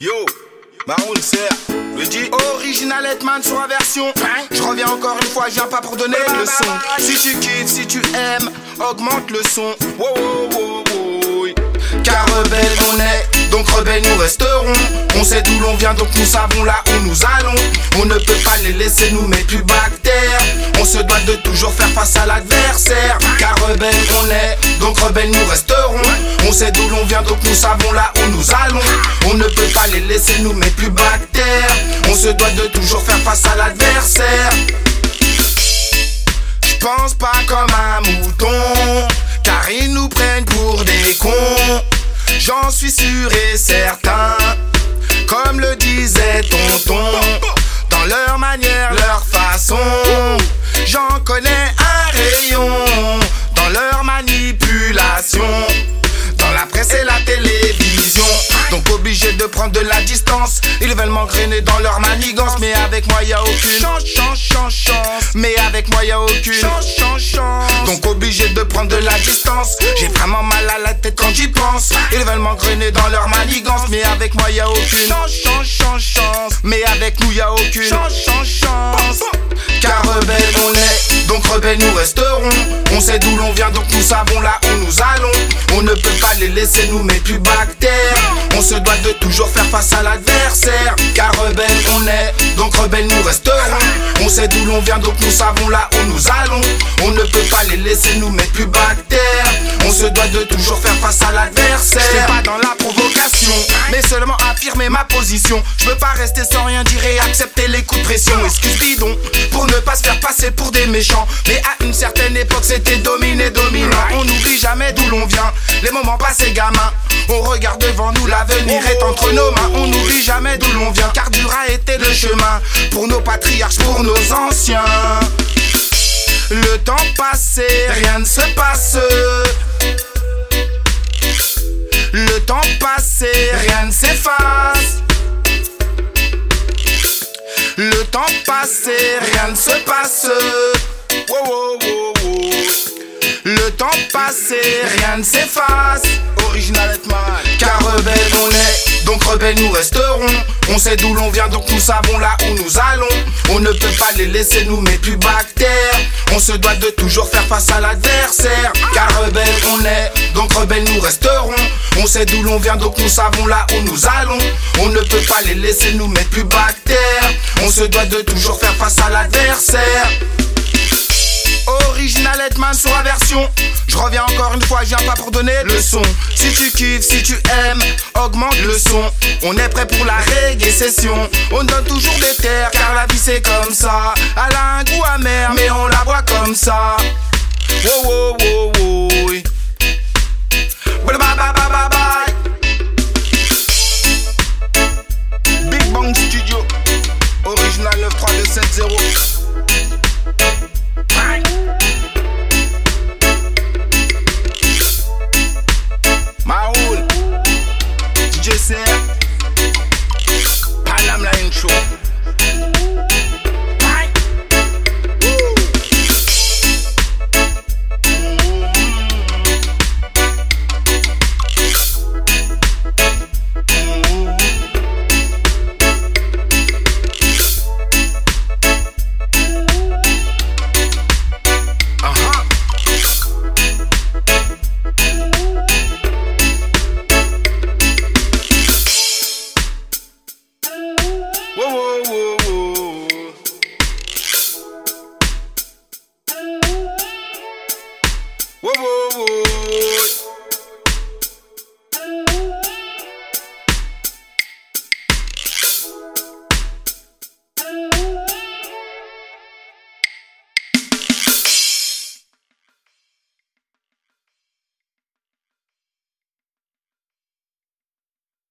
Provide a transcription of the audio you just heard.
Yo, Maroon le dit Original Hetman sur la version. Je reviens encore une fois, je viens pas pour donner le son. Si tu kiffes, si tu aimes, augmente le son. Car rebelle on est, donc rebelle nous resterons. On sait d'où l'on vient, donc nous savons là où nous allons. On ne peut pas les laisser nous mettre plus bactères. On se doit de toujours faire face à l'adversaire. Car rebelle on est, donc rebelle nous resterons. On sait d'où l'on vient, donc nous savons là où nous allons. On ne peut pas les laisser nous mettre plus bactères. On se doit de toujours faire face à l'adversaire. Je pense pas comme un mouton, car ils nous prennent pour des. J'en suis sûr et certain, comme le disait tonton, dans leur manière, leur façon. J'en connais un rayon, dans leur manipulation, dans la presse et la télévision. Donc obligé de prendre de la distance. Ils veulent m'engrainer dans leur manigance, mais avec moi y a aucune chance, chance, chance, chance. Mais avec moi y a aucune prendre de la distance. J'ai vraiment mal à la tête quand j'y pense. Ils veulent m'engrainer dans leur manigance, mais avec moi y a aucune chance, chance, chance, chance. Mais avec nous y a aucune chance, chance, chance. Car rebelle on est, donc rebelle nous resterons. On sait d'où l'on vient, donc nous savons là où nous allons. On ne peut pas les laisser nous mettre plus bactères. On se doit de toujours faire face à l'adversaire. Car rebelle on est, donc rebelle nous resterons. On sait d'où l'on vient, donc nous savons là où nous allons. On ne peut pas les laisser nous mettre plus bactères. On se doit de toujours faire face à l'adversaire. Pas dans la provocation, mais seulement ma position. Je peux pas rester sans rien dire et accepter les coups de pression. Excuse bidon, pour ne pas se faire passer pour des méchants. Mais à une certaine époque, c'était dominé, dominant. On n'oublie jamais d'où l'on vient, les moments passés gamins. On regarde devant nous, l'avenir est entre nos mains. On n'oublie jamais d'où l'on vient, car dur a été le chemin pour nos patriarches, pour nos anciens. Le temps passé, rien ne se passe. Le temps passé, rien ne s'efface. Le temps passé, rien ne se passe. Wow, wow, wow. Le temps passé, rien ne s'efface. Original Hetman. Car rebelle on est, donc rebelle nous resterons. On sait d'où l'on vient, donc nous savons là où nous allons. On ne peut pas les laisser nous mettre plus bactères. On se doit de toujours faire face à l'adversaire. Car rebelle on est, donc rebelle nous resterons. On sait d'où l'on vient, donc nous savons là où nous allons. On ne peut pas les laisser nous mettre plus bactères. On se doit de toujours faire face à l'adversaire. Original Hetman sur la version. Je reviens encore une fois, je viens pas pour donner le son. Si tu kiffes, si tu aimes, augmente le son. On est prêt pour la reggae session. On donne toujours des terres, car la vie c'est comme ça. Elle a un goût amer, mais on la boit comme ça. Wow, wow, wow.